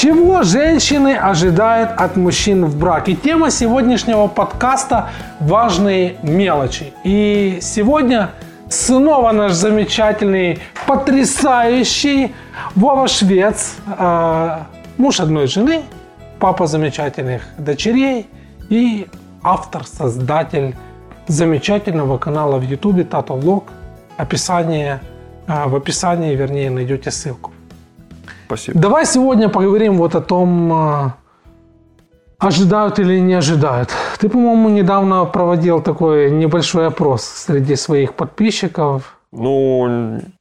Чего женщины ожидают от мужчин в браке? Тема сегодняшнего подкаста – важные мелочи. И сегодня снова наш замечательный, потрясающий Вова Швец, э, муж одной жены, папа замечательных дочерей и автор, создатель замечательного канала в Ютубе Тато Влог. Описание, э, в описании, вернее, найдете ссылку. Спасибо. Давай сегодня поговорим вот о том, а, ожидают или не ожидают. Ты, по-моему, недавно проводил такой небольшой опрос среди своих подписчиков. Ну,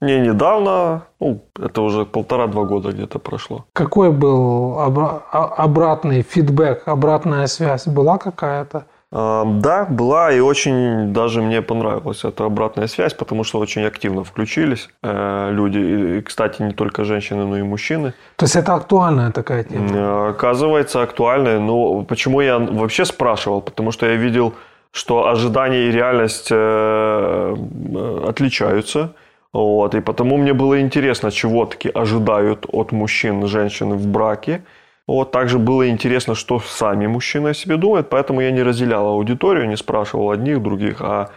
не недавно, ну, это уже полтора-два года где-то прошло. Какой был обра- а- обратный фидбэк, обратная связь была какая-то? Да, была и очень даже мне понравилась эта обратная связь, потому что очень активно включились э, люди. И, и, кстати, не только женщины, но и мужчины. То есть это актуальная такая тема? Э, Оказывается, актуальной. Ну, почему я вообще спрашивал? Потому что я видел, что ожидания и реальность э, отличаются. Вот, и потому мне было интересно, чего таки ожидают от мужчин, женщин в браке. Вот, также было интересно, что сами мужчины о себе думают, поэтому я не разделял аудиторию, не спрашивал одних, других. А...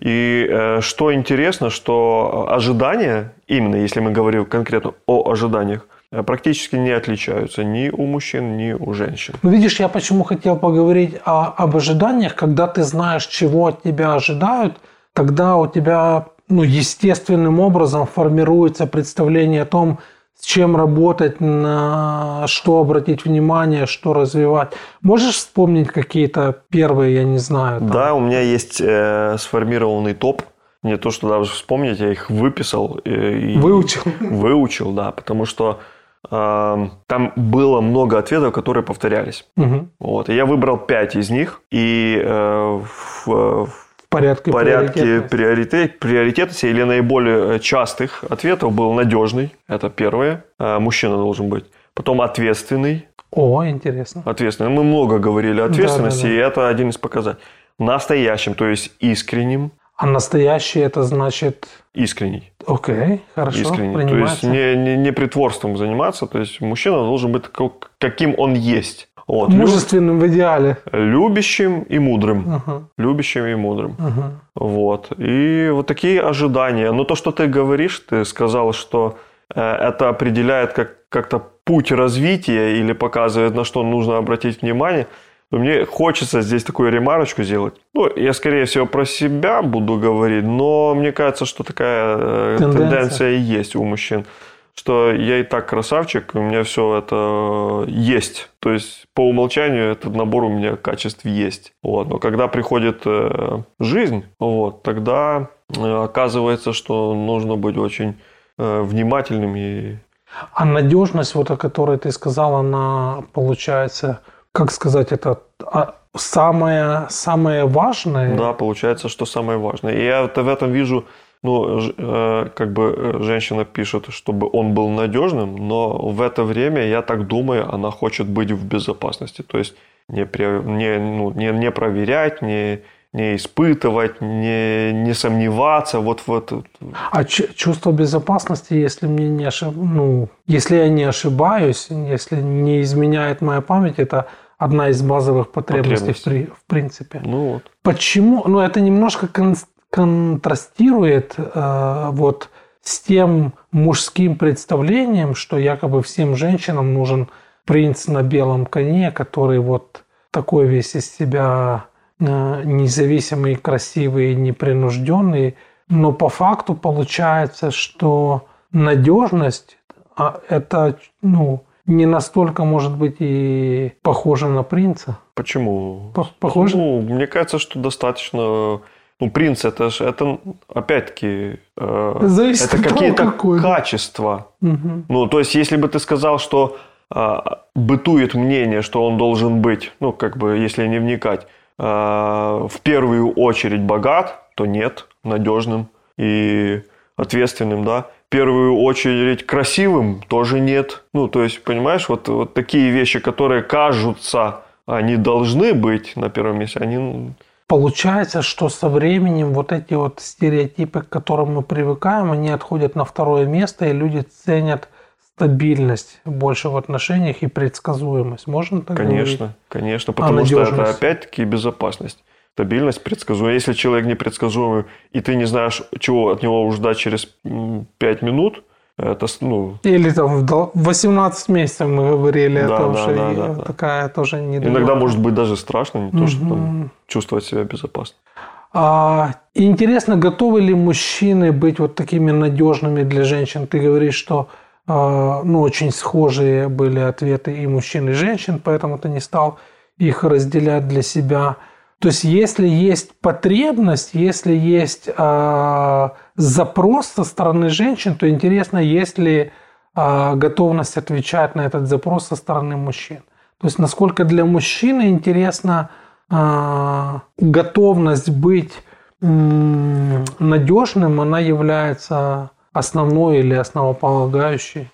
И э, что интересно, что ожидания, именно если мы говорим конкретно о ожиданиях, э, практически не отличаются ни у мужчин, ни у женщин. Ну, видишь, я почему хотел поговорить о- об ожиданиях. Когда ты знаешь, чего от тебя ожидают, тогда у тебя ну, естественным образом формируется представление о том, с чем работать, на что обратить внимание, что развивать. Можешь вспомнить какие-то первые, я не знаю, там, Да, у меня есть э, сформированный топ. Не то, что даже вспомнить, я их выписал. э, и- выучил? Выучил, да, потому что э, там было много ответов, которые повторялись. Мгм. Вот, и я выбрал пять из них, и э, в В порядке, порядке приоритет, приоритетности или наиболее частых ответов был надежный, это первое, Э, мужчина должен быть. Потом ответственный, О, интересно. ответственный. Мы много говорили о ответственности, Да, да, и это один из показателей. Настоящим, то есть искренним, А настоящий это значит... искренний. Окей, хорошо, искренний. То есть не, не, не притворством заниматься. То есть мужчина должен быть каким он есть. Лю- Мужественным в идеале. Любящим и мудрым. Ага, Любящим и мудрым. ага. Вот. И вот такие ожидания. Но то, что ты говоришь, ты сказал, что э, это определяет как, как-то путь развития или показывает, на что нужно обратить внимание. Мне хочется здесь такую ремарочку сделать. Ну, я, скорее всего, про себя буду говорить, но мне кажется, что такая э, Тенденция. тенденция и есть у мужчин. Что я и так красавчик, у меня все это есть. То есть, по умолчанию этот набор у меня качеств есть. Вот. Но когда приходит э, жизнь, вот, тогда э, оказывается, что нужно быть очень э, внимательным и А надежность, вот о которой ты сказал, она получается, как сказать, это а, самое, самое важное. Да, получается, что самое важное. И я это в этом вижу, ну, э, как бы э, женщина пишет, чтобы он был надежным, но в это время, я так думаю, она хочет быть в безопасности. То есть не, не, ну, не, не проверять, не, не испытывать, не, не сомневаться. Вот, вот, А чувство безопасности, если мне не ошиб... ну, если я не ошибаюсь, если не изменяет моя память, это одна из базовых потребностей в, при- в принципе. ну вот. Почему? Ну, это немножко кон- контрастирует э, вот с тем мужским представлением, что якобы всем женщинам нужен принц на белом коне, который вот такой весь из себя э, независимый, красивый, непринужденный. Но по факту получается, что надежность а, это ну, не настолько может быть и похожа на принца. Почему? По- Похоже? Ну, мне кажется, что достаточно... Ну, принц, это ж, это, опять-таки, э, Зависит это какие-то качества. Мгм. Ну, то есть, если бы ты сказал, что а, бытует мнение, что он должен быть, ну, как бы, если не вникать, а, в первую очередь богат, то нет, надежным и ответственным, да. В первую очередь красивым тоже нет. Ну, то есть, понимаешь, вот, вот такие вещи, которые кажутся, они должны быть на первом месте, они ну, Получается, что со временем вот эти вот стереотипы, к которым мы привыкаем, они отходят на второе место, и люди ценят стабильность больше в отношениях и предсказуемость. Можно так Конечно, говорить? конечно, потому что это опять-таки безопасность. Стабильность, предсказуемость. Если человек непредсказуемый, и ты не знаешь, чего от него ждать через 5 минут, это, ну... Или там 18 месяцев мы говорили, да, это да, уже да, да, такая тоже не Иногда может быть даже страшно, не то, что там чувствовать себя безопасно. А, интересно, готовы ли мужчины быть вот такими надежными для женщин? Ты говоришь, что а, ну, очень схожие были ответы и мужчин, и женщин, поэтому ты не стал их разделять для себя. То есть, если есть потребность, если есть э, запрос со стороны женщин, то интересно, есть ли э, готовность отвечать на этот запрос со стороны мужчин. То есть, насколько для мужчины интересна э, готовность быть э, надежным, она является основной или основополагающей.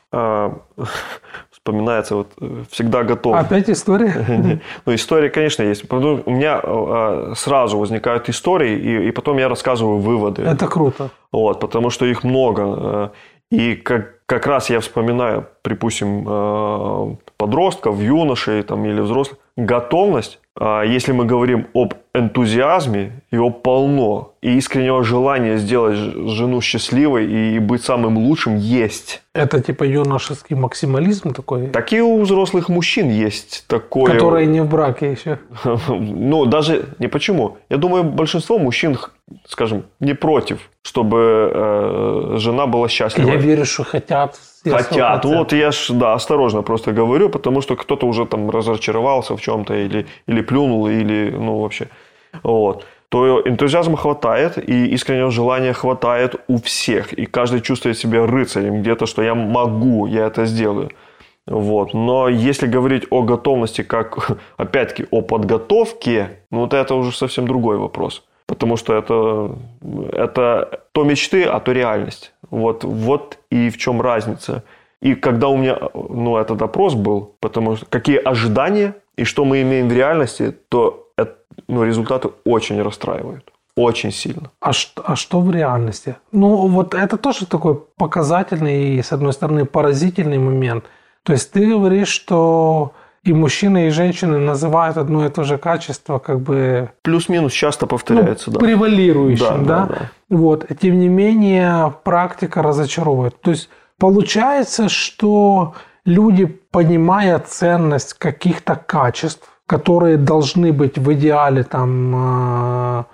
Вспоминается вот э, всегда готов. Опять история? Ну, история, конечно, есть. У меня а, сразу возникают истории, и, и потом я рассказываю выводы. Это круто. Вот, потому что их много. Э, и как, как раз я вспоминаю, припустим, э, подростков, юношей там, или взрослых, готовность, если мы говорим об энтузиазме, его полно, и искреннего желания сделать жену счастливой и быть самым лучшим есть. Это типа юношеский максимализм такой? Так и у взрослых мужчин есть такое. Которые не в браке еще. Ну, даже не почему. Я думаю, большинство мужчин, скажем, не против, чтобы э, жена была счастлива. Я верю, что хотят. Хотят. Вот я ж, да, осторожно просто говорю, потому что кто-то уже там разочаровался в чем-то или, или плюнул, или, ну, вообще. Вот то энтузиазма хватает, и искреннего желания хватает у всех. И каждый чувствует себя рыцарем где-то, что я могу, я это сделаю. Вот. Но если говорить о готовности, как, опять-таки, о подготовке, ну вот это уже совсем другой вопрос. Потому что это, это то мечты, а то реальность. Вот, вот и в чем разница. И когда у меня ну, этот опрос был, потому что какие ожидания и что мы имеем в реальности, то ну, результаты очень расстраивают. Очень сильно. А а что в реальности? Ну, вот это тоже такой показательный и, с одной стороны, поразительный момент. То есть ты говоришь, что и мужчины, и женщины называют одно и то же качество как бы... Плюс-минус часто повторяется, ну, да. Превалирующим, да, да? да, да. Вот. Тем не менее, практика разочаровывает. То есть получается, что люди, понимая ценность каких-то качеств, которые должны быть в идеале там э,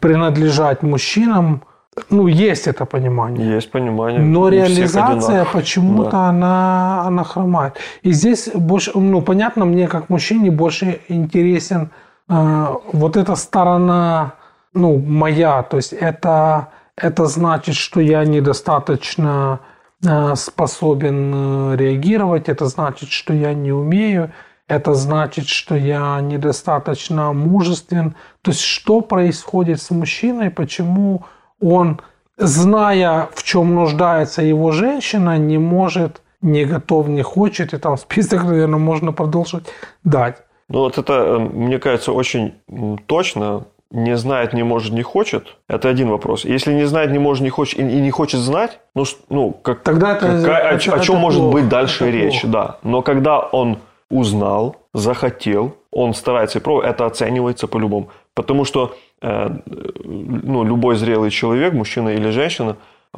принадлежать мужчинам, ну, есть это понимание. Есть понимание. Но реализация почему-то да. она, она хромает. И здесь больше, ну, понятно, мне как мужчине больше интересен э, вот эта сторона, ну, моя. То есть это, это значит, что я недостаточно э, способен э, реагировать, это значит, что я не умею это значит, что я недостаточно мужествен. То есть, что происходит с мужчиной, почему он, зная, в чем нуждается его женщина, не может, не готов, не хочет, и там список, наверное, можно продолжить дать. Ну вот это, э, мне кажется, очень точно. Не знает, не может, не хочет. Это один вопрос. Если не знает, не может, не хочет и, не хочет знать, ну, ну как, Тогда это, какая, это, о, о чем это может плохо. быть дальше это речь, плохо. да. Но когда он узнал, захотел, он старается и пробует, это оценивается по-любому. Потому что ну, любой зрелый человек, мужчина или женщина,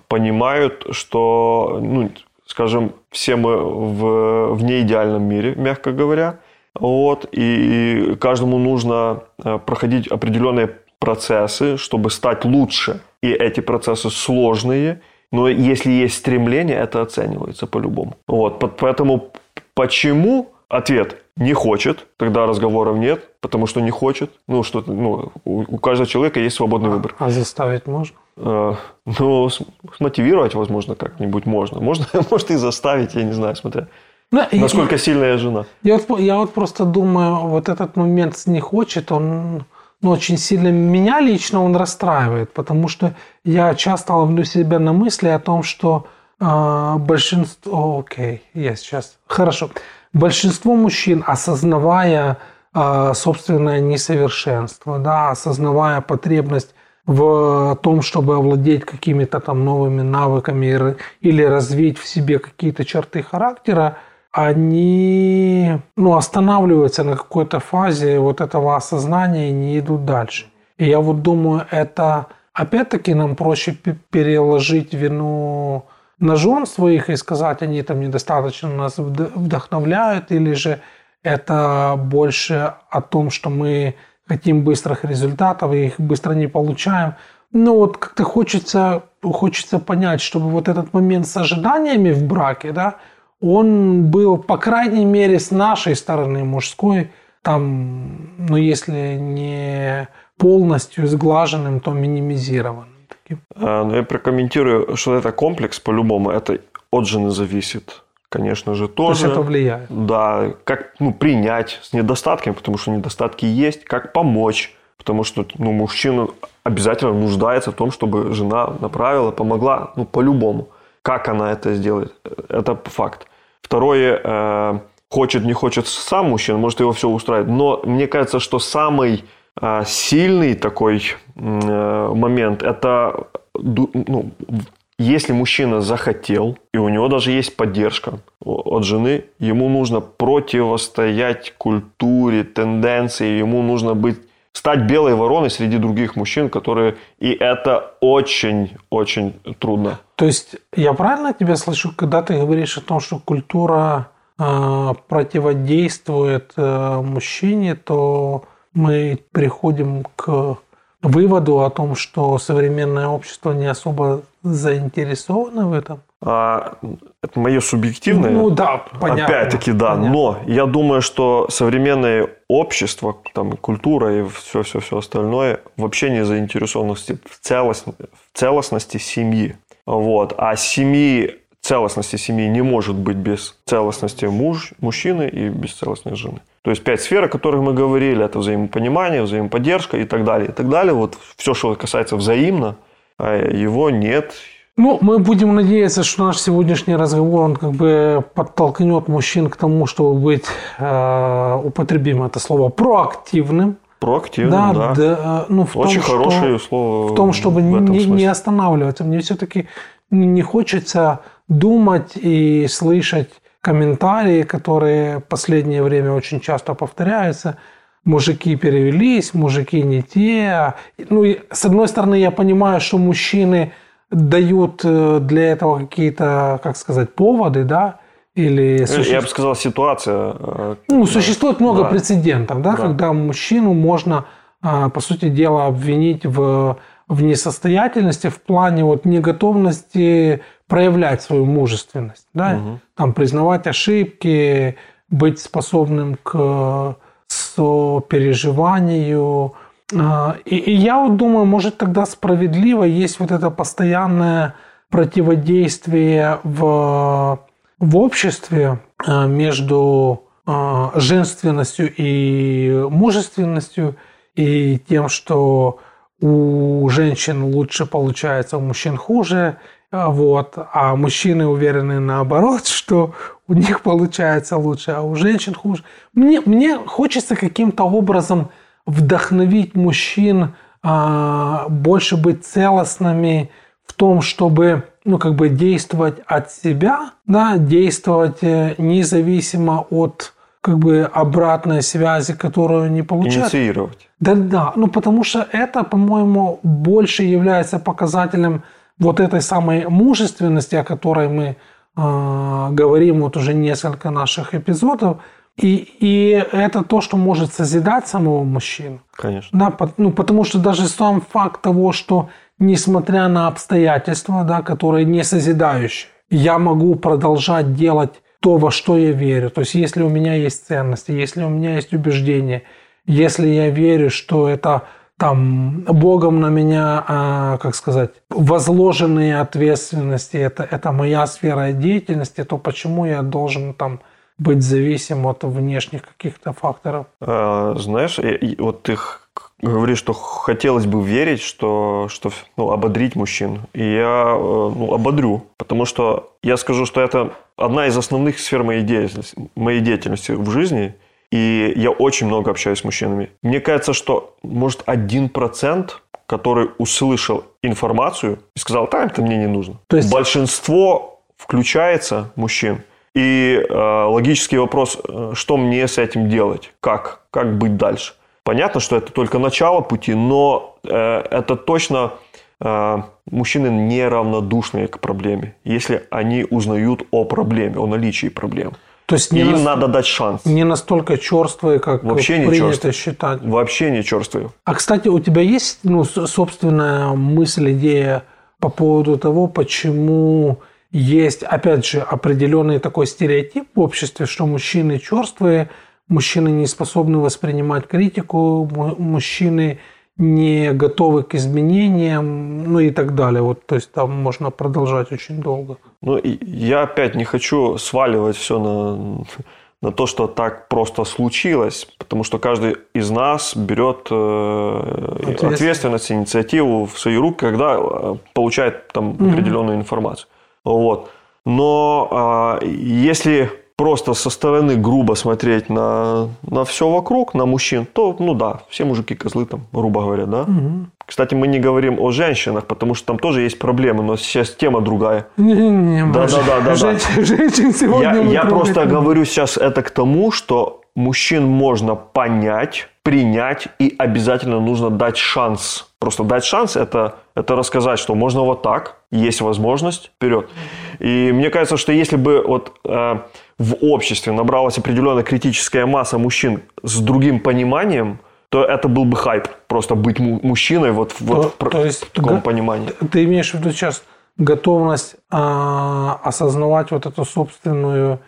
понимают, что, ну, скажем, все мы в, в неидеальном мире, мягко говоря, вот, и каждому нужно э, проходить определенные процессы, чтобы стать лучше. И эти процессы сложные, но если есть стремление, это оценивается по-любому. Вот, поэтому почему Ответ – не хочет, тогда разговоров нет, потому что не хочет. Ну, что ну, у, у каждого человека есть свободный а, выбор. А заставить можно? А, ну, смотивировать, возможно, как-нибудь можно. Можно, может, и заставить, я не знаю, смотря. Ну, Насколько и, сильная жена. Я вот, я вот просто думаю, вот этот момент не хочет, он ну, очень сильно меня лично он расстраивает, потому что я часто ловлю себя на мысли о том, что э, большинство... Окей, я сейчас... Хорошо. Большинство мужчин, осознавая э, собственное несовершенство, да, осознавая потребность в том, чтобы овладеть какими-то там новыми навыками или развить в себе какие-то черты характера, они ну, останавливаются на какой-то фазе вот этого осознания и не идут дальше. И я вот думаю, это опять-таки нам проще переложить вину на жен своих и сказать, они там недостаточно нас вдохновляют, или же это больше о том, что мы хотим быстрых результатов и их быстро не получаем. Но вот как-то хочется, хочется понять, чтобы вот этот момент с ожиданиями в браке, да, он был, по крайней мере, с нашей стороны мужской, там, ну, если не полностью сглаженным, то минимизированным. Таким. А, ну, я прокомментирую, что это комплекс по-любому, это от жены зависит конечно же, тоже. То есть это влияет. Да, как ну, принять с недостатками, потому что недостатки есть, как помочь, потому что ну, мужчина обязательно нуждается в том, чтобы жена направила, помогла, ну, по-любому. Как она это сделает, это факт. Второе, э, хочет, не хочет сам мужчина, может его все устраивает. Но мне кажется, что самый сильный такой э, момент, это ну, если мужчина захотел, и у него даже есть поддержка от жены, ему нужно противостоять культуре, тенденции, ему нужно быть стать белой вороной среди других мужчин, которые... И это очень-очень трудно. То есть я правильно тебя слышу, когда ты говоришь о том, что культура э, противодействует э, мужчине, то мы приходим к выводу о том, что современное общество не особо заинтересовано в этом? А, это мое субъективное. Ну да, понятно. Опять-таки, да. Понятно. Но я думаю, что современное общество, там, культура и все-все-все остальное вообще не заинтересованности в, целость, в целостности семьи. Вот. А семьи, целостности семьи не может быть без целостности муж, мужчины и без целостной жены. То есть пять сфер, о которых мы говорили, это взаимопонимание, взаимоподдержка и так далее, и так далее. Вот все, что касается взаимно, а его нет. Ну, мы будем надеяться, что наш сегодняшний разговор, он как бы подтолкнет мужчин к тому, чтобы быть, э, употребим это слово, проактивным. Проактивным, да. да. да ну, в Очень том, хорошее что, слово. В том, чтобы в не, не останавливаться. Мне все-таки не хочется думать и слышать комментарии, которые в последнее время очень часто повторяются. Мужики перевелись, мужики не те. Ну, и, с одной стороны, я понимаю, что мужчины дают э, для этого какие-то, как сказать, поводы, да, или суще... Я бы сказал, ситуация. Э, ну, существует много да. прецедентов, да, да, когда мужчину можно, э, по сути дела, обвинить в, в несостоятельности в плане вот неготовности проявлять свою мужественность, да, угу. там признавать ошибки, быть способным к сопереживанию. А, и, и я вот думаю, может тогда справедливо есть вот это постоянное противодействие в, в обществе а, между а, женственностью и мужественностью и тем, что у женщин лучше получается, у мужчин хуже, вот. А мужчины уверены наоборот, что у них получается лучше, а у женщин хуже. Мне, мне хочется каким-то образом вдохновить мужчин а, больше быть целостными в том, чтобы ну, как бы действовать от себя, да, действовать э, независимо от как бы обратной связи, которую они получают. Инициировать. Да, да. Ну, потому что это, по-моему, больше является показателем вот этой самой мужественности, о которой мы э, говорим вот уже несколько наших эпизодов, и, и это то, что может созидать самого мужчину. Конечно. Да, ну, потому что даже сам факт того, что несмотря на обстоятельства, да, которые не созидающие, я могу продолжать делать то, во что я верю. То есть, если у меня есть ценности, если у меня есть убеждения, если я верю, что это там Богом на меня, а, как сказать, возложенные ответственности, это, это моя сфера деятельности, то почему я должен там быть зависим от внешних каких-то факторов? А, знаешь, вот ты говоришь, что хотелось бы верить, что, что ну, ободрить мужчин. И я э, ну, ободрю, потому что я скажу, что это одна из основных сфер моей деятельности, моей деятельности в жизни – и я очень много общаюсь с мужчинами. Мне кажется, что, может, один процент который услышал информацию и сказал, да, это мне не нужно. То есть- Большинство включается, мужчин, и э, логический вопрос, э, что мне с этим делать, как, как быть дальше. Понятно, что это только начало пути, но э, это точно э, мужчины неравнодушные к проблеме, если они узнают о проблеме, о наличии проблем. То есть не, им нас- надо дать шанс. не настолько черствые, как Вообще не принято черствые. считать. Вообще не черствые. А, кстати, у тебя есть ну, собственная мысль, идея по поводу того, почему есть, опять же, определенный такой стереотип в обществе, что мужчины черствые, мужчины не способны воспринимать критику, му- мужчины не готовы к изменениям, ну и так далее. Вот, то есть там можно продолжать очень долго. Ну, я опять не хочу сваливать все на, на то, что так просто случилось, потому что каждый из нас берет э, Ответственность. ответственность, инициативу в свои руки, когда э, получает там определенную информацию. Вот. Но а, если просто со стороны грубо смотреть на, на все вокруг, на мужчин, то, ну да, все мужики козлы там, грубо говоря, да. Кстати, мы не говорим о женщинах, потому что там тоже есть проблемы, но сейчас тема другая. Не-не-не, Да, да, да, да, да. женщин, сегодня Я, я просто говорю сейчас это к тому, что мужчин можно понять, принять и обязательно нужно дать шанс. Просто дать шанс это, это рассказать, что можно вот так, есть возможность, вперед. И мне кажется, что если бы вот э, в обществе набралась определенная критическая масса мужчин с другим пониманием, то это был бы хайп. Просто быть му- мужчиной вот, в- вот То- в то есть таком га- понимании. Ты имеешь в виду сейчас готовность а, осознавать вот эту собственную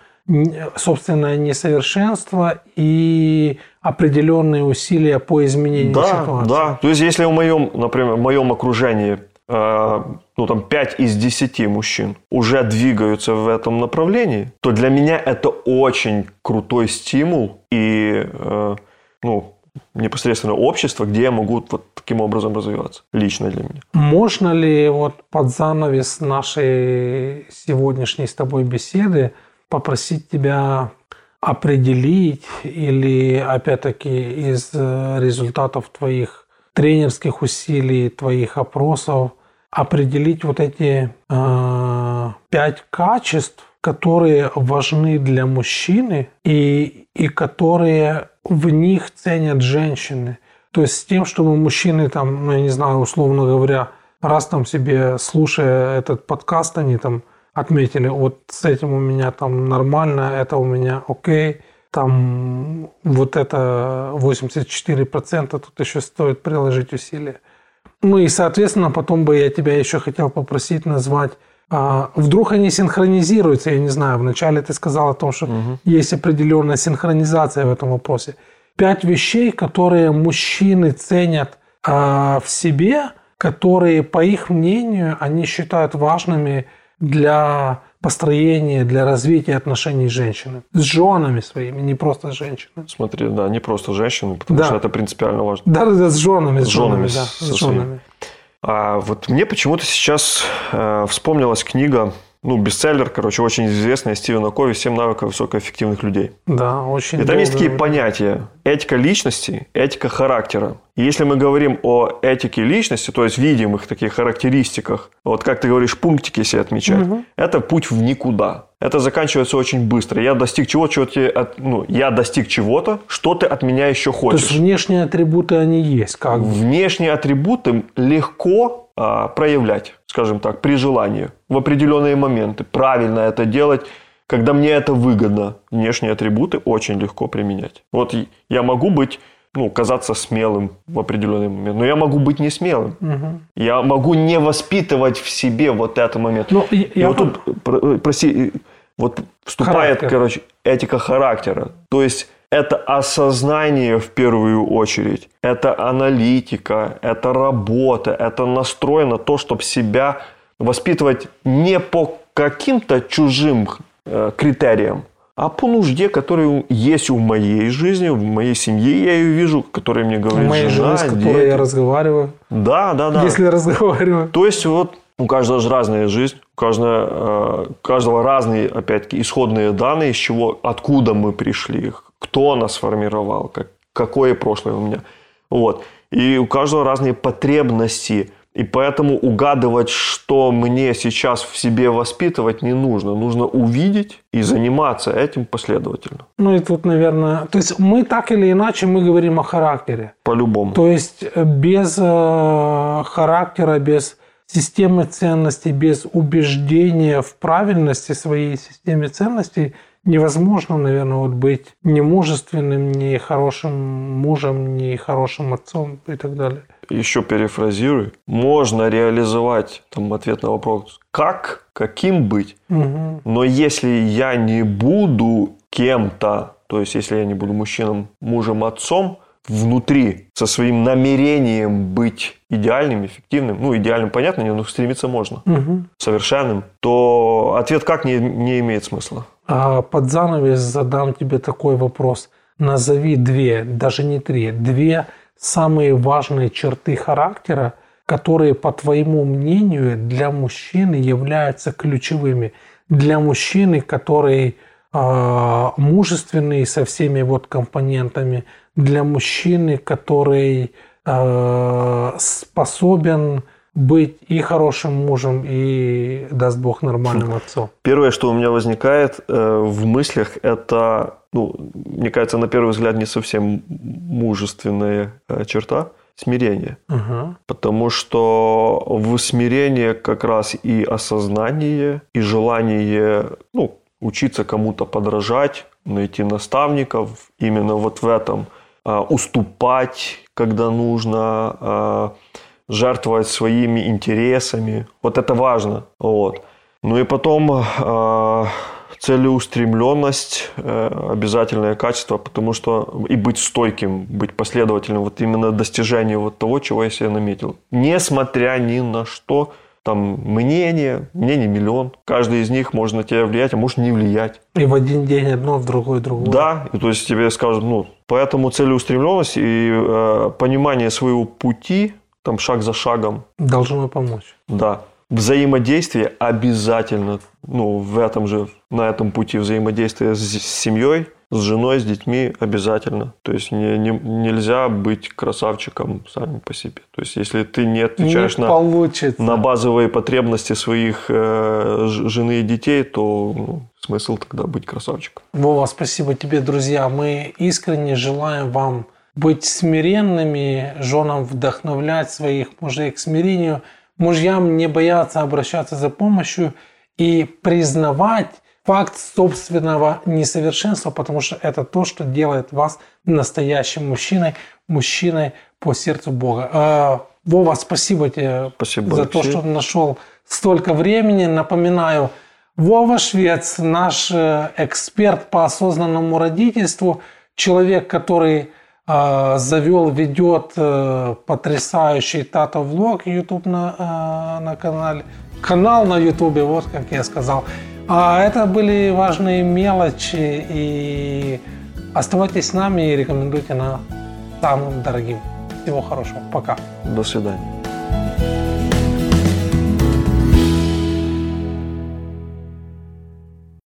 собственное несовершенство и определенные усилия по изменению Да, ситуации. да. То есть, если в моем, например, в моем окружении, э, ну, там, 5 из 10 мужчин уже двигаются в этом направлении, то для меня это очень крутой стимул и, э, ну, непосредственно общество, где я могу вот таким образом развиваться. Лично для меня. Можно ли вот под занавес нашей сегодняшней с тобой беседы попросить тебя определить или, опять-таки, из э, результатов твоих тренерских усилий, твоих опросов, определить вот эти э, пять качеств, которые важны для мужчины и, и которые в них ценят женщины. То есть с тем, чтобы мужчины там, ну, я не знаю, условно говоря, раз там себе, слушая этот подкаст, они там отметили, вот с этим у меня там нормально, это у меня окей, там вот это 84%, тут еще стоит приложить усилия. Ну и, соответственно, потом бы я тебя еще хотел попросить назвать а, вдруг они синхронизируются, я не знаю. Вначале ты сказал о том, что есть определенная синхронизация в этом вопросе. Пять вещей, которые мужчины ценят а, в себе, которые, по их мнению, они считают важными для построения, для развития отношений с женщиной. С женами своими, не просто с женщинами. Смотри, да, не просто женщины, потому Да. что это принципиально важно. Да-да-да, с женами, с, С женами, да, с женами. А вот мне почему-то сейчас э, вспомнилась книга, ну, бестселлер, короче, очень известная Стивена Кови «Семь навыков высокоэффективных людей». Да, очень И там есть долго- такие понятия. Этика личности, этика характера. И если мы говорим о этике личности, то есть видимых таких характеристиках, вот как ты говоришь, пунктики себе отмечать, это путь в никуда. Это заканчивается очень быстро. Я достиг чего, чего тебе от- ну, я достиг чего-то, что ты от меня еще То хочешь. есть внешние атрибуты, они есть, как бы. Внешние атрибуты легко а, проявлять, скажем так, при желании, в определенные моменты. Правильно это делать, когда мне это выгодно. Внешние атрибуты очень легко применять. Вот я могу быть, ну, казаться смелым в определенный момент, но я могу быть не смелым. Я могу не воспитывать в себе вот этот момент. Ну, я- я вот тут, про- прости, и вот вступает, Характер. короче, этика характера. То есть это осознание в первую очередь, это аналитика, это работа, это настрой на то, чтобы себя воспитывать не по каким-то чужим э, критериям, а по нужде, которая есть в моей жизни, в моей семье я ее вижу, которая мне говорит моей жена, жене, с которой дети. я разговариваю, Да, да, да. если разговариваю. То есть вот у каждого же разная жизнь, у каждого, э, у каждого разные, опять-таки, исходные данные, из чего, откуда мы пришли, кто нас сформировал, как, какое прошлое у меня. Вот. И у каждого разные потребности. И поэтому угадывать, что мне сейчас в себе воспитывать, не нужно. Нужно увидеть и заниматься этим последовательно. Ну и тут, наверное, то есть мы так или иначе мы говорим о характере. По-любому. То есть э, без э, характера, без системы ценностей, без убеждения в правильности своей системы ценностей невозможно, наверное, вот быть ни мужественным, ни хорошим мужем, ни хорошим отцом и так далее еще перефразирую, можно реализовать там ответ на вопрос, как, каким быть. Угу. Но если я не буду кем-то, то есть если я не буду мужчином, мужем, отцом, внутри, со своим намерением быть идеальным, эффективным, ну, идеальным, понятно, но стремиться можно, угу. совершенным, то ответ как не, не имеет смысла. А под занавес задам тебе такой вопрос. Назови две, даже не три, две самые важные черты характера, которые, по твоему мнению, для мужчины являются ключевыми. Для мужчины, который э, мужественный со всеми вот компонентами, для мужчины, который э, способен быть и хорошим мужем, и, даст Бог, нормальным отцом? Первое, что у меня возникает э, в мыслях, это, ну, мне кажется, на первый взгляд не совсем мужественная э, черта, смирение. Угу. Потому что в смирении как раз и осознание, и желание ну, учиться кому-то подражать, найти наставников, именно вот в этом уступать, когда нужно, э, жертвовать своими интересами. Вот это важно. Вот. Ну и потом э, целеустремленность э, обязательное качество, потому что и быть стойким, быть последовательным, вот именно достижение вот того, чего я себе наметил. Несмотря ни на что, там мнение, мнение миллион. Каждый из них может на тебя влиять, а может не влиять. И в один день одно, в другой другое. Да, и то есть тебе скажут, ну, поэтому целеустремленность и э, понимание своего пути там шаг за шагом. Должно помочь. Да. Взаимодействие обязательно, ну, в этом же, на этом пути взаимодействия с, с семьей, с женой, с детьми обязательно. То есть не, не, нельзя быть красавчиком сами по себе. То есть если ты не отвечаешь не на, получится. на базовые потребности своих э, жены и детей, то ну, смысл тогда быть красавчиком. Вова, спасибо тебе, друзья. Мы искренне желаем вам быть смиренными, женам вдохновлять своих мужей к смирению, мужьям не бояться обращаться за помощью и признавать факт собственного несовершенства, потому что это то, что делает вас настоящим мужчиной, мужчиной по сердцу Бога. А, Вова, спасибо тебе спасибо, за Алексей. то, что нашел столько времени. Напоминаю, Вова Швец, наш э, эксперт по осознанному родительству, человек, который а, завел, ведет э, потрясающий Тато Влог YouTube на, э, на канале. Канал на YouTube, вот как я сказал. А это были важные мелочи. И оставайтесь с нами и рекомендуйте на самым дорогим. Всего хорошего. Пока. До свидания.